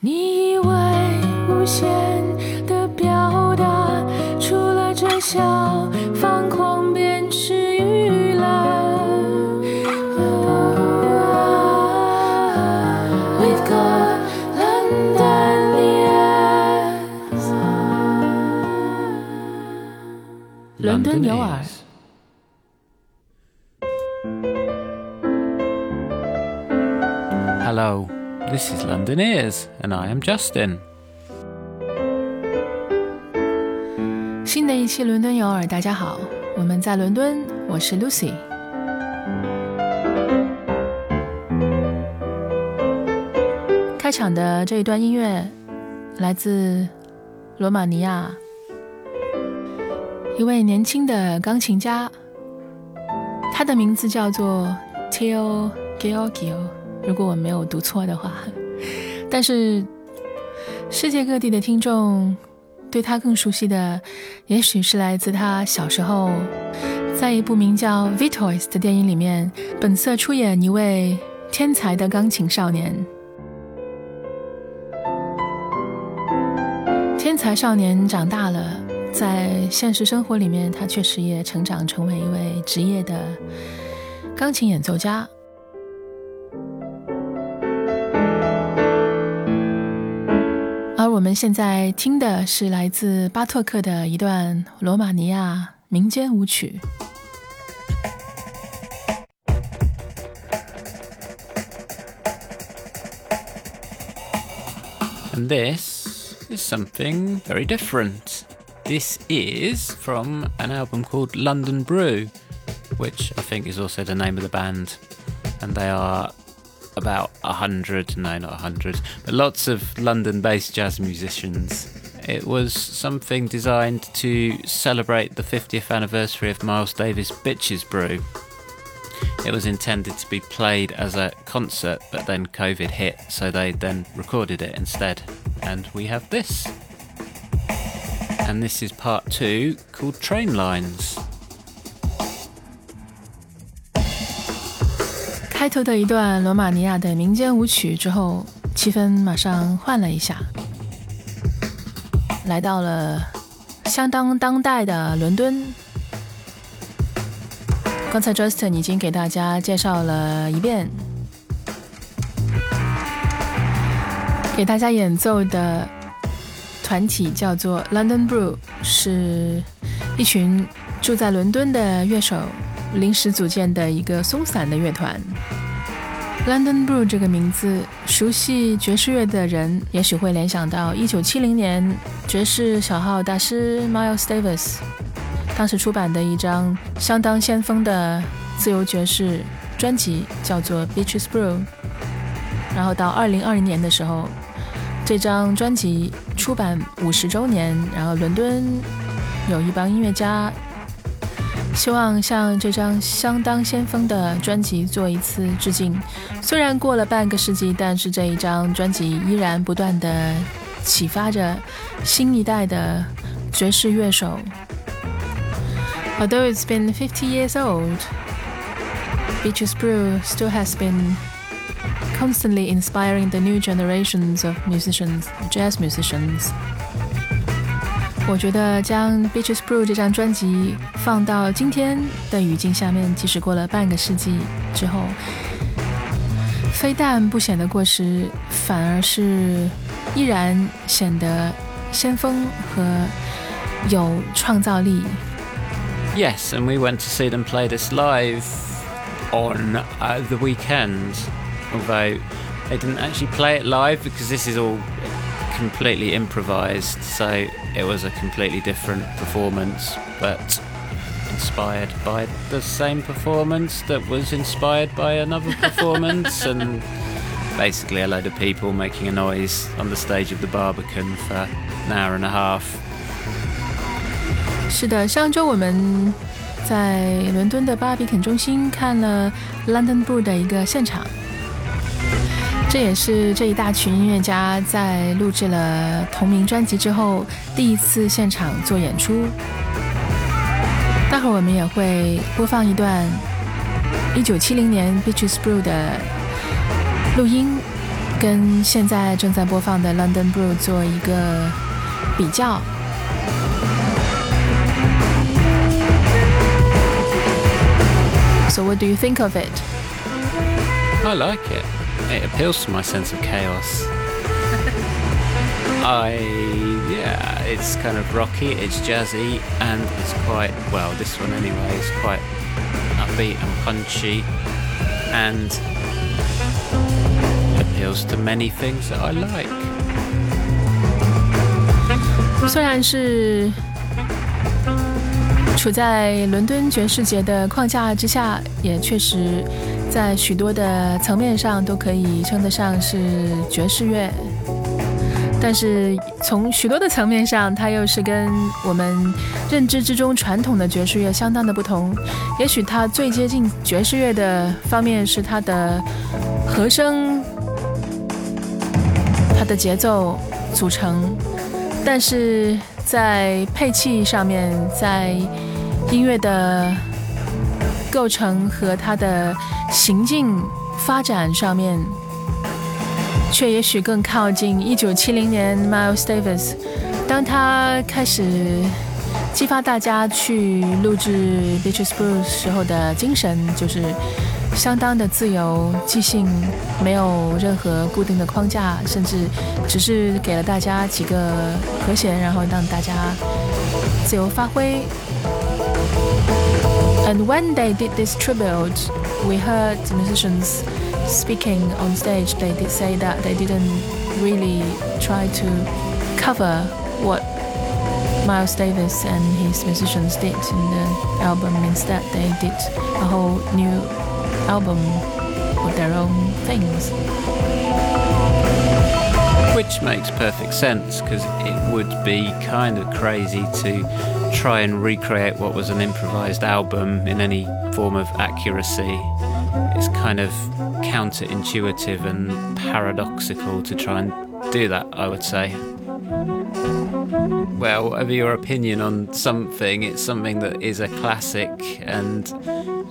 你以为无限的表达，除了这笑，放狂便是娱乐。We've got London ears，伦敦有耳。Engineers, and I am Justin. 新的一期伦敦有耳，大家好，我们在伦敦，我是 Lucy。开场的这一段音乐来自罗马尼亚一位年轻的钢琴家，他的名字叫做 Teo Gheorghiu，如果我没有读错的话。但是世界各地的听众对他更熟悉的，也许是来自他小时候在一部名叫《Vitois》的电影里面，本色出演一位天才的钢琴少年。天才少年长大了，在现实生活里面，他确实也成长成为一位职业的钢琴演奏家。我们现在听的是来自巴托克的一段罗马尼亚民间舞曲。 And this is something very different. This is from an album called London Brew, which I think is also the name of the band. And they are about a hundred, no, not a hundred, but lots of London based jazz musicians. It was something designed to celebrate the 50th anniversary of Miles Davis' Bitches Brew. It was intended to be played as a concert, but then COVID hit, so they then recorded it instead. And we have this. And this is part two called Train Lines. 开头的一段罗马尼亚的民间舞曲之后，气氛马上换了一下，来到了相当当代的伦敦。刚才 Justin 已经给大家介绍了一遍，给大家演奏的团体叫做 London Brew，是一群住在伦敦的乐手临时组建的一个松散的乐团。London Brew 这个名字，熟悉爵士乐的人也许会联想到1970年爵士小号大师 Miles Davis 当时出版的一张相当先锋的自由爵士专辑，叫做《Beaches Brew》。然后到2020年的时候，这张专辑出版五十周年，然后伦敦有一帮音乐家希望向这张相当先锋的专辑做一次致敬。虽然过了半个世纪，但是这一张专辑依然不断的启发着新一代的爵士乐手。Although it's been 50 years old, Bitches Brew still has been constantly inspiring the new generations of musicians, jazz musicians. 我觉得将《Bitches Brew》这张专辑放到今天的语境下面，即使过了半个世纪之后，非但不显得过时，反而是依然显得先锋和有创造力。Yes, and we went to see them play this live on uh, the weekend, although. They didn't actually play it live because this is all completely improvised, so it was a completely different performance, but inspired by the same performance that was inspired by another performance, and basically a load of people making a noise on the stage of the Barbican for an hour and a half. 是的，上周我们在伦敦的巴比肯中心看了 London Brew 的一个现场， 这也是这一大群音乐家在录制了同名专辑之后第一次现场做演出。待会儿我们也会播放一段1970年 Bitches Brew 的录音，跟现在正在播放的 London Brew 做一个比较。So what do you think of it? I like it. It appeals to my sense of chaos. I yeah, it's kind of rocky, it's jazzy, and it's quite well. This one anyway is quite upbeat and punchy, and appeals to many things that I like. 虽然是 处在伦敦爵士节的框架之下，也确实在许多的层面上都可以称得上是爵士乐。但是从许多的层面上，它又是跟我们认知之中传统的爵士乐相当的不同。也许它最接近爵士乐的方面是它的和声、它的节奏组成，但是在配器上面，在音乐的构成和它的行进发展上面。却也许更靠近一九七零年 Miles Davis，当他开始激发大家去录制 Beaches Blues 时候的精神，就是相当的自由、即兴，没有任何固定的框架，甚至只是给了大家几个和弦，然后让大家自由发挥。And when they did this tribute, we heard musicians. speaking on stage, they did say that they didn't really try to cover what Miles Davis and his musicians did in the album. Instead, they did a whole new album with their own things. Which makes perfect sense because it would be kind of crazy to try and recreate what was an improvised album in any form of accuracy. It's kind of counterintuitive and paradoxical to try and do that, I would say. Well, whatever your opinion on something, it's something that is a classic and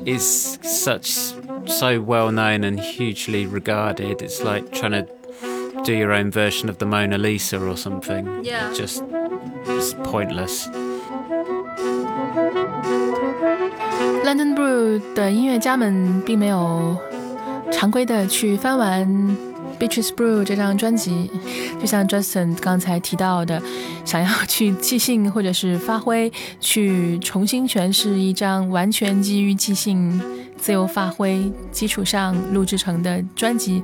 is such so well known and hugely regarded. It's like trying to do your own version of the Mona Lisa or something. Yeah. Just, just pointless. London Brew 的音乐家们并没有常规的去翻完《Beaches Brew》这张专辑，就像 Justin 刚才提到的，想要去即兴或者是发挥，去重新诠释一张完全基于即兴、自由发挥基础上录制成的专辑，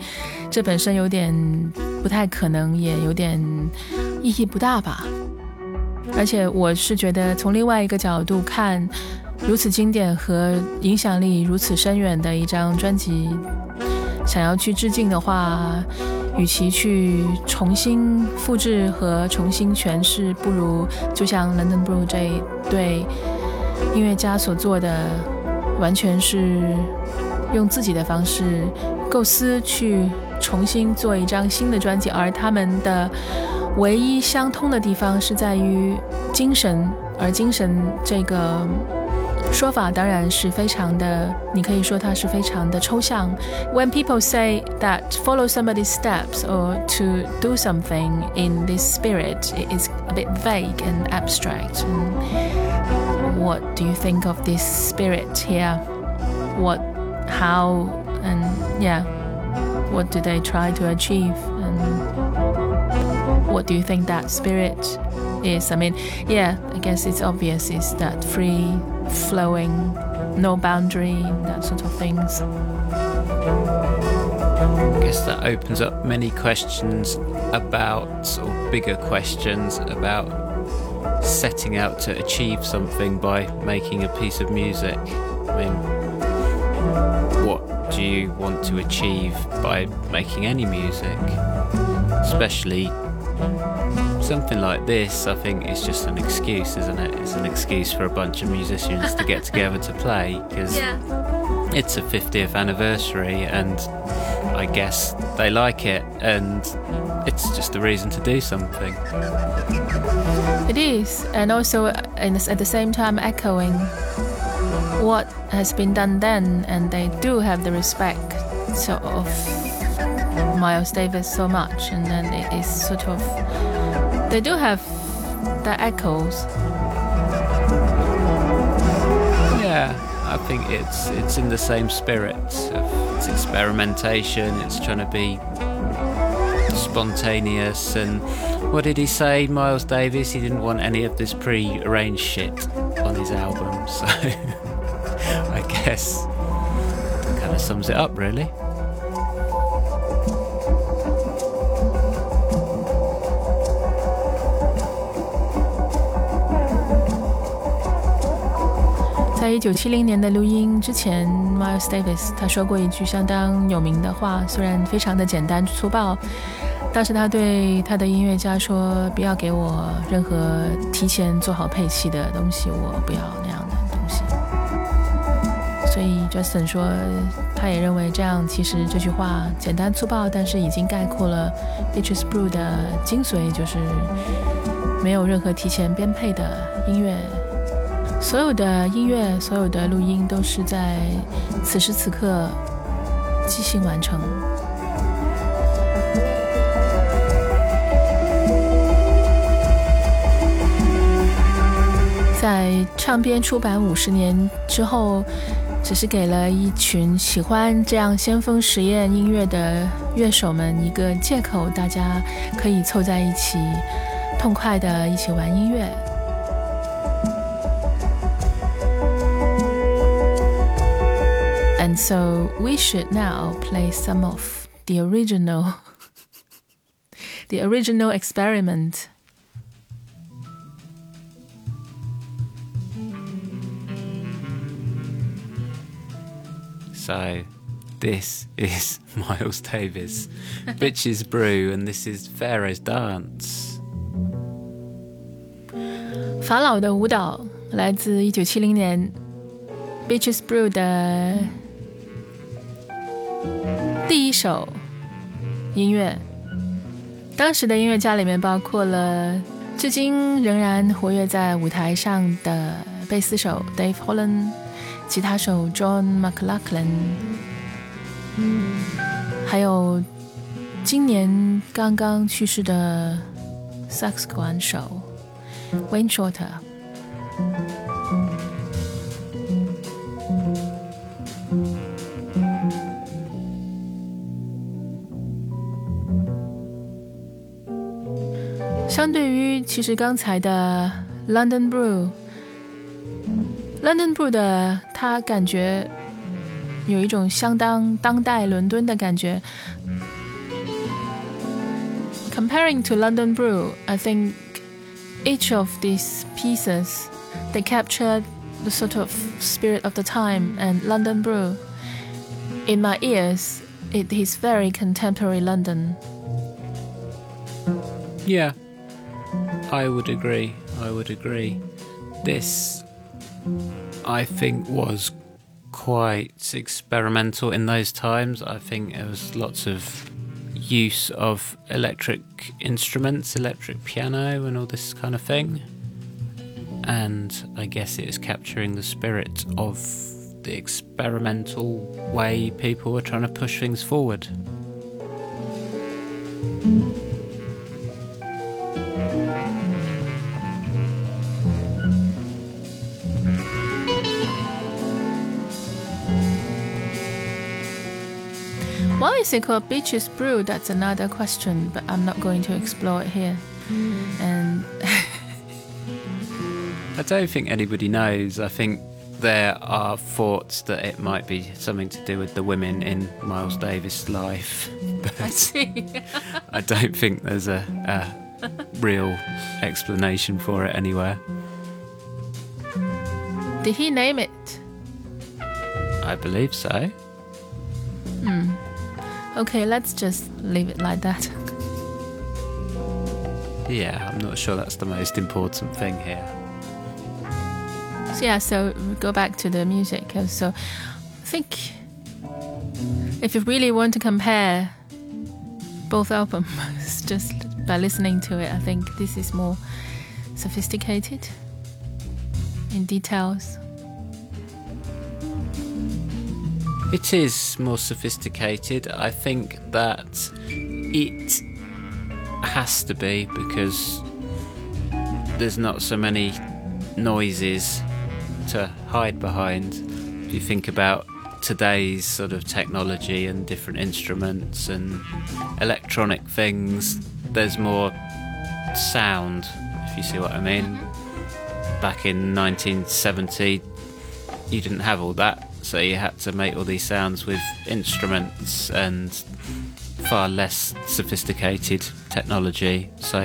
这本身有点不太可能，也有点意义不大吧。而且我是觉得，从另外一个角度看，如此经典和影响力如此深远的一张专辑。想要去致敬的话，与其去重新复制和重新诠释，不如就像 London Blue 这一对音乐家所做的，完全是用自己的方式构思去重新做一张新的专辑，而他们的唯一相通的地方是在于精神，而精神这个。说法当然是非常的，你可以说它是非常的抽象。When people say that follow somebody's steps or to do something in this spirit, it is a bit vague and abstract. And what do you think of this spirit here? What, how, and yeah, what do they try to achieve? And what do you think that spirit is? I mean, yeah, I guess it's obvious. It's that free flowing, no boundary, that sort of things. I guess that opens up many questions about, or bigger questions about setting out to achieve something by making a piece of music. I mean, what do you want to achieve by making any music? Especially something like this, I think, is just an excuse, isn't it? It's an excuse for a bunch of musicians to get together to play because yeah. it's a 50th anniversary, and I guess they like it, and it's just a reason to do something. It is, and also uh, at the same time echoing what has been done then, and they do have the respect sort of Miles Davis so much, and then it is sort of they do have the echoes. Yeah, I think it's it's in the same spirit it's experimentation. It's trying to be spontaneous. And what did he say, Miles Davis? He didn't want any of this pre-arranged shit on his album. So I guess kind of sums it up, really. 一九七零年的录音之前，Miles Davis 他说过一句相当有名的话，虽然非常的简单粗暴。当时他对他的音乐家说：“不要给我任何提前做好配器的东西，我不要那样的东西。”所以 Justin 说，他也认为这样其实这句话简单粗暴，但是已经概括了 Beaches Brew 的精髓，就是没有任何提前编配的音乐。所有的音乐，所有的录音都是在此时此刻即兴完成。在唱片出版五十年之后，只是给了一群喜欢这样先锋实验音乐的乐手们一个借口，大家可以凑在一起，痛快的一起玩音乐。And so we should now play some of the original the original experiment. So this is Miles Davis, Bitches Brew, and this is Pharaoh's Dance. 法老的舞蹈来自一九七零年 Bitches Brew 的 第一首音乐，当时的音乐家里面包括了至今仍然活跃在舞台上的贝斯手 Dave Holland、吉他手 John McLaughlin，还有今年刚刚去世的萨克斯管手 Wayne Shorter。相对于其实刚才的 London Brew，London Brew 的它感觉有一种相当当代伦敦的感觉。Comparing to London Brew, I think each of these pieces they capture the sort of spirit of the time and London Brew. In my ears, it is very contemporary London. Yeah, I would agree. I would agree. This, I think, was quite experimental in those times. I think there was lots of use of electric instruments, electric piano, and all this kind of thing. And I guess it is capturing the spirit of the experimental way people were trying to push things forward. Why is it called Bitches Brew? That's another question, but I'm not going to explore it here. Mm. And I don't think anybody knows. I think there are thoughts that it might be something to do with the women in Miles Davis' life. But I see. I don't think there's a, a real explanation for it anywhere. Did he name it? I believe so. Hmm. Okay, let's just leave it like that. Yeah, I'm not sure that's the most important thing here. So yeah, so go back to the music. Uh, So I think if you really want to compare both albums, just by listening to it, I think this is more sophisticated in details. It is more sophisticated. I think that it has to be because there's not so many noises to hide behind. If you think about today's sort of technology and different instruments and electronic things, there's more sound, if you see what I mean. Back in 1970, you didn't have all that, so you had to make all these sounds with instruments and far less sophisticated technology, so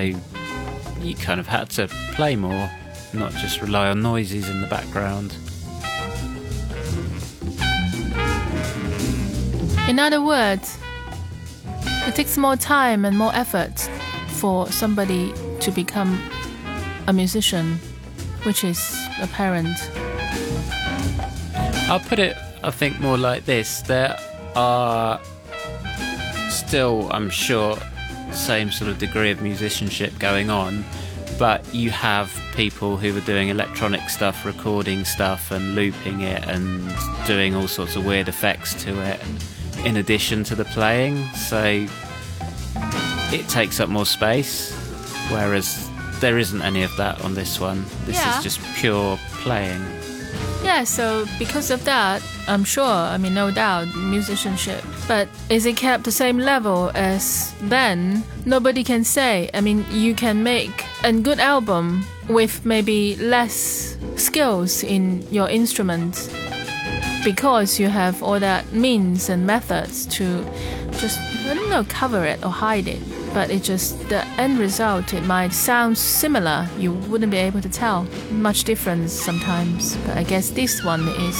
you kind of had to play more, not just rely on noises in the background. In other words, it takes more time and more effort for somebody to become a musician, which is apparent. I'll put it, I think, more like this. There are still, I'm sure, same sort of degree of musicianship going on, but you have people who are doing electronic stuff, recording stuff and looping it and doing all sorts of weird effects to it in addition to the playing, so it takes up more space, whereas there isn't any of that on this one. This Yeah. is just pure playing. Yeah, so because of that, I'm sure, I mean, no doubt, musicianship. But is it kept the same level as then? Nobody can say. I mean, you can make a good album with maybe less skills in your instrument because you have all that means and methods to just, I don't know, cover it or hide it. But it just, the end result, it might sound similar. You wouldn't be able to tell much difference sometimes. But I guess this one is,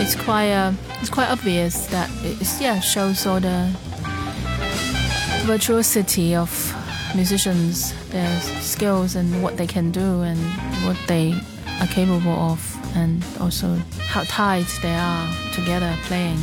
it's quite, uh, it's quite obvious that it's, yeah, shows all the virtuosity of musicians, their skills and what they can do and what they are capable of, and also how tight they are together playing.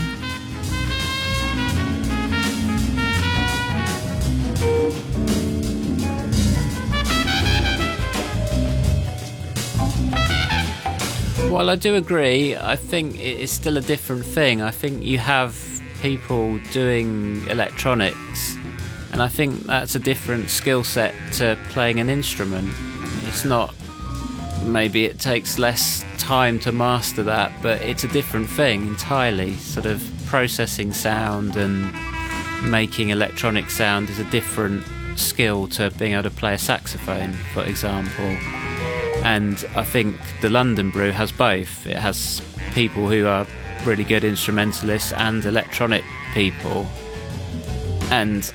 While I do agree, I think it is still a different thing. I think you have people doing electronics, and I think that's a different skill set to playing an instrument. It's not, maybe it takes less time to master that, but it's a different thing entirely. Sort of processing sound and making electronic sound is a different skill to being able to play a saxophone, for example and I think the London Brew has both. It has people who are really good instrumentalists and electronic people, and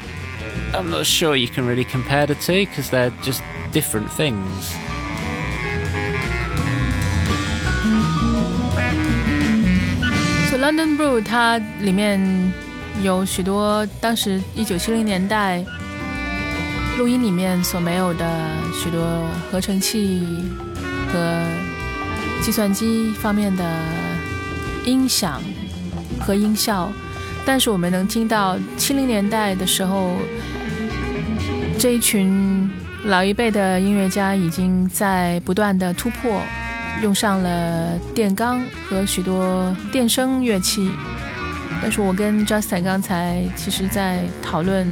I'm not sure you can really compare the two because they're just different things. So London Brew 它里面有许多当时一九七零年代 录音里面所没有的许多合成器和计算机方面的音响和音效，但是我们能听到七零年代的时候，这一群老一辈的音乐家已经在不断的突破，用上了电钢和许多电声乐器。但是我跟 Justin 刚才其实在讨论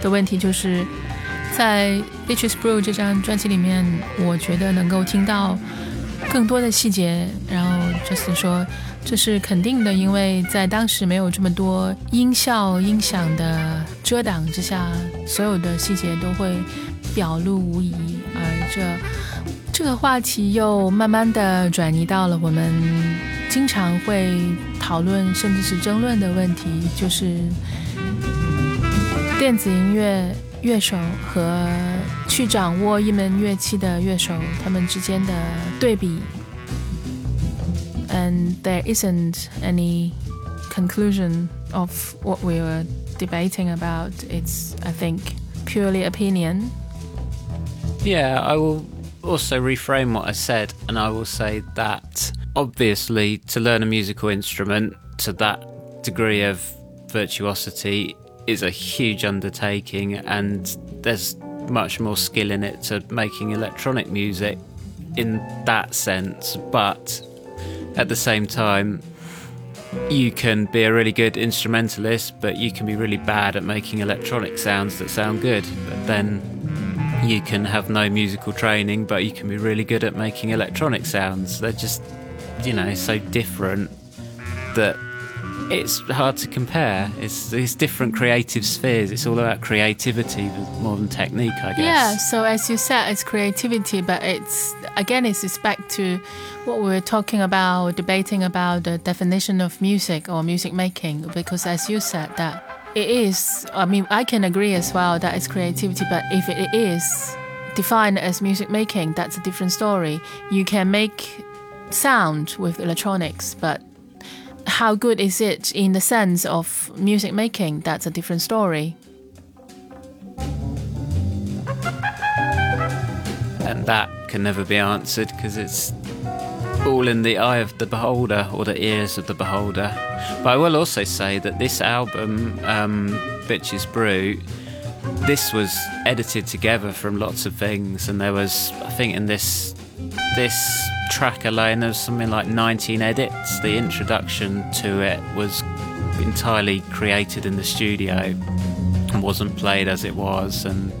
的问题就是。在《Beaches Brew》这张专辑里面，我觉得能够听到更多的细节。然后就是说，这是肯定的，因为在当时没有这么多音效、音响的遮挡之下，所有的细节都会表露无遗。而这这个话题又慢慢的转移到了我们经常会讨论，甚至是争论的问题，就是电子音乐。乐手和去掌握一门乐器的乐手，他们之间的对比。And there isn't any conclusion of what we were debating about. It's, I think, purely opinion. Yeah, I will also reframe what I said, and I will say that obviously, to learn a musical instrument to that degree of virtuosity is a huge undertaking, and there's much more skill in it to making electronic music in that sense. But at the same time, you can be a really good instrumentalist, but you can be really bad at making electronic sounds that sound good. But then you can have no musical training, but you can be really good at making electronic sounds. They're just, you know, so different that it's hard to compare. It's these different creative spheres. It's all about creativity more than technique, I guess. Yeah. So as you said, it's creativity, but it's again, it's back to what we were talking about, debating about the definition of music or music making. Because as you said, that it is. I mean, I can agree as well that it's creativity, but if it is defined as music making, that's a different story. You can make sound with electronics, but how good is it in the sense of music making? That's a different story. And that can never be answered because it's all in the eye of the beholder or the ears of the beholder. But I will also say that this album, um, Bitches Brew, this was edited together from lots of things, and there was, I think, in this this track alone, there was something like 19 edits. The introduction to it was entirely created in the studio and wasn't played as it was, and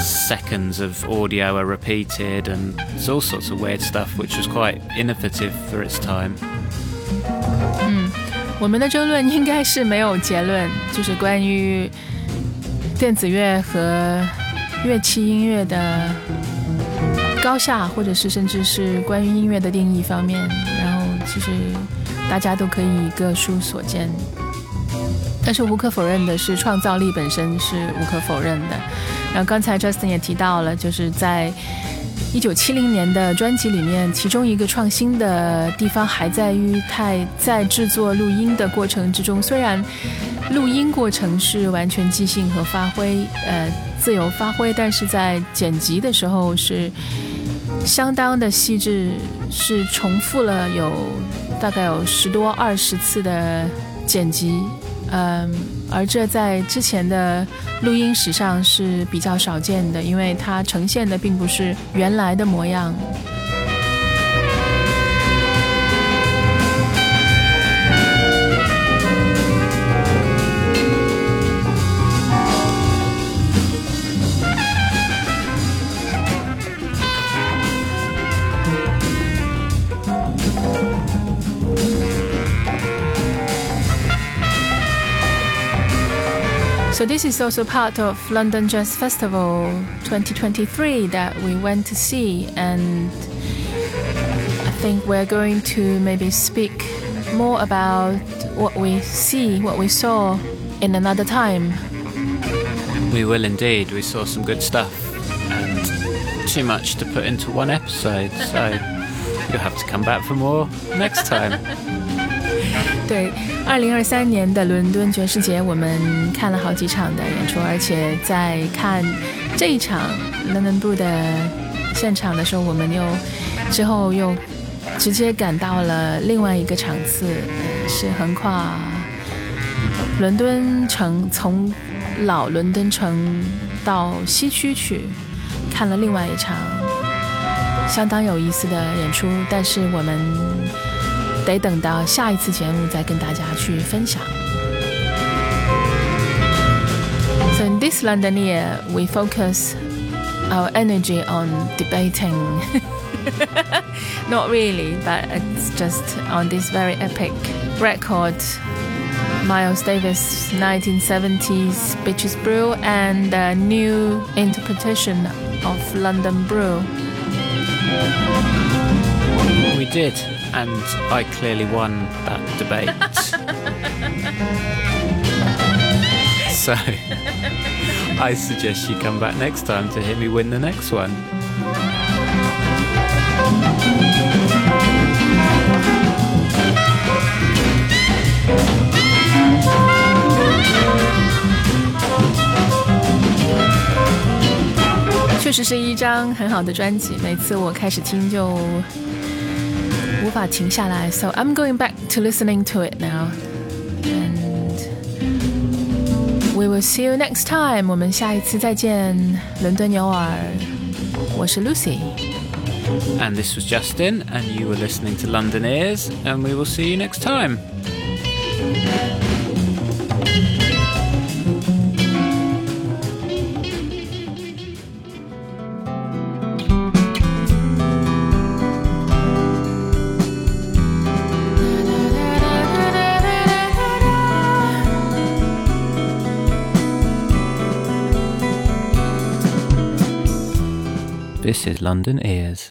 seconds of audio are repeated, and it's all sorts of weird stuff, which was quite innovative for its time. 嗯，我们的争论应该是没有结论，就是关于电子乐和乐器音乐的 高下，或者是甚至是关于音乐的定义方面，然后其实大家都可以各抒所见。但是无可否认的是，创造力本身是无可否认的。然后刚才 Justin 也提到了，就是在一九七零年的专辑里面，其中一个创新的地方还在于他在制作录音的过程之中，虽然录音过程是完全即兴和发挥，呃，自由发挥，但是在剪辑的时候是。相当的细致，是重复了有大概有十多二十次的剪辑，嗯，而这在之前的录音史上是比较少见的，因为它呈现的并不是原来的模样。So this is also part of London Jazz Festival 2023 that we went to see and I think we're going to maybe speak more about what we see, what we saw in another time. We will indeed. We saw some good stuff and too much to put into one episode, so you'll have to come back for more next time. 对，二零二三年的伦敦爵士节，我们看了好几场的演出，而且在看这一场 London Blue 的现场的时候，我们又之后又直接赶到了另外一个场次，是横跨伦敦城，从老伦敦城到西区去看了另外一场相当有意思的演出，但是我们。得等到下一次节目再跟大家去分享。So in this London year, we focus our energy on debating. Not really, but it's just on this very epic record Miles Davis' 1970s Bitches Brew and a new interpretation of London Brew. We did and I clearly won that debate. so I suggest you come back next time to hear me win the next one. 确实是一张很好的专辑，每次我开始听就 无法停下来，so I'm going back to listening to it now. And we will see you next time. 我们下一次再见，伦敦有耳。我是 Lucy. And this was Justin, and you were listening to London Ears, and we will see you next time. Is London Ears.